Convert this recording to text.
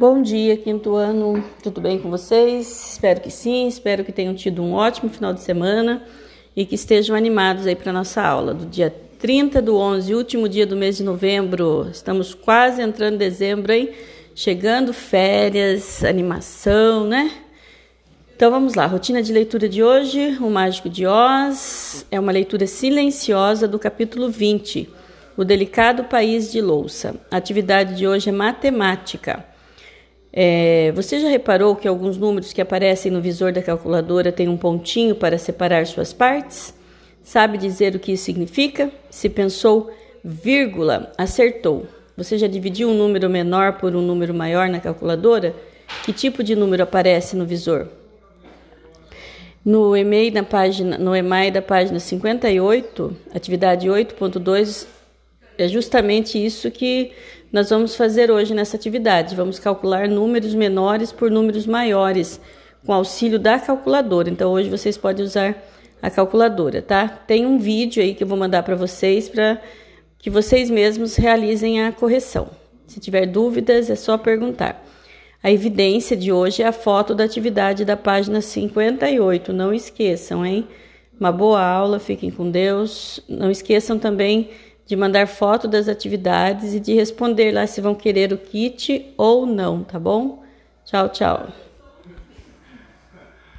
Bom dia, quinto ano, tudo bem com vocês? Espero que sim, espero que tenham tido um ótimo final de semana e que estejam animados aí para nossa aula do dia 30 do 11, último dia do mês de novembro. Estamos quase entrando em dezembro, hein? Chegando férias, animação, né? Então vamos lá, rotina de leitura de hoje, O Mágico de Oz, é uma leitura silenciosa do capítulo 20, O Delicado País de Louça. A atividade de hoje é matemática. É, você já reparou que alguns números que aparecem no visor da calculadora têm um pontinho para separar suas partes? Sabe dizer o que isso significa? Se pensou vírgula, acertou. Você já dividiu um número menor por um número maior na calculadora? Que tipo de número aparece no visor? No e-mail página, no EMAI da página 58, atividade 8.2, é justamente isso que nós vamos fazer hoje nessa atividade. Vamos calcular números menores por números maiores com auxílio da calculadora. Então hoje vocês podem usar a calculadora, tá? Tem um vídeo aí que eu vou mandar para vocês para que vocês mesmos realizem a correção. Se tiver dúvidas, é só perguntar. A evidência de hoje é a foto da atividade da página 58. Não esqueçam, hein? Uma boa aula, fiquem com Deus. Não esqueçam também de mandar foto das atividades e de responder lá se vão querer o kit ou não, tá bom? Tchau, tchau.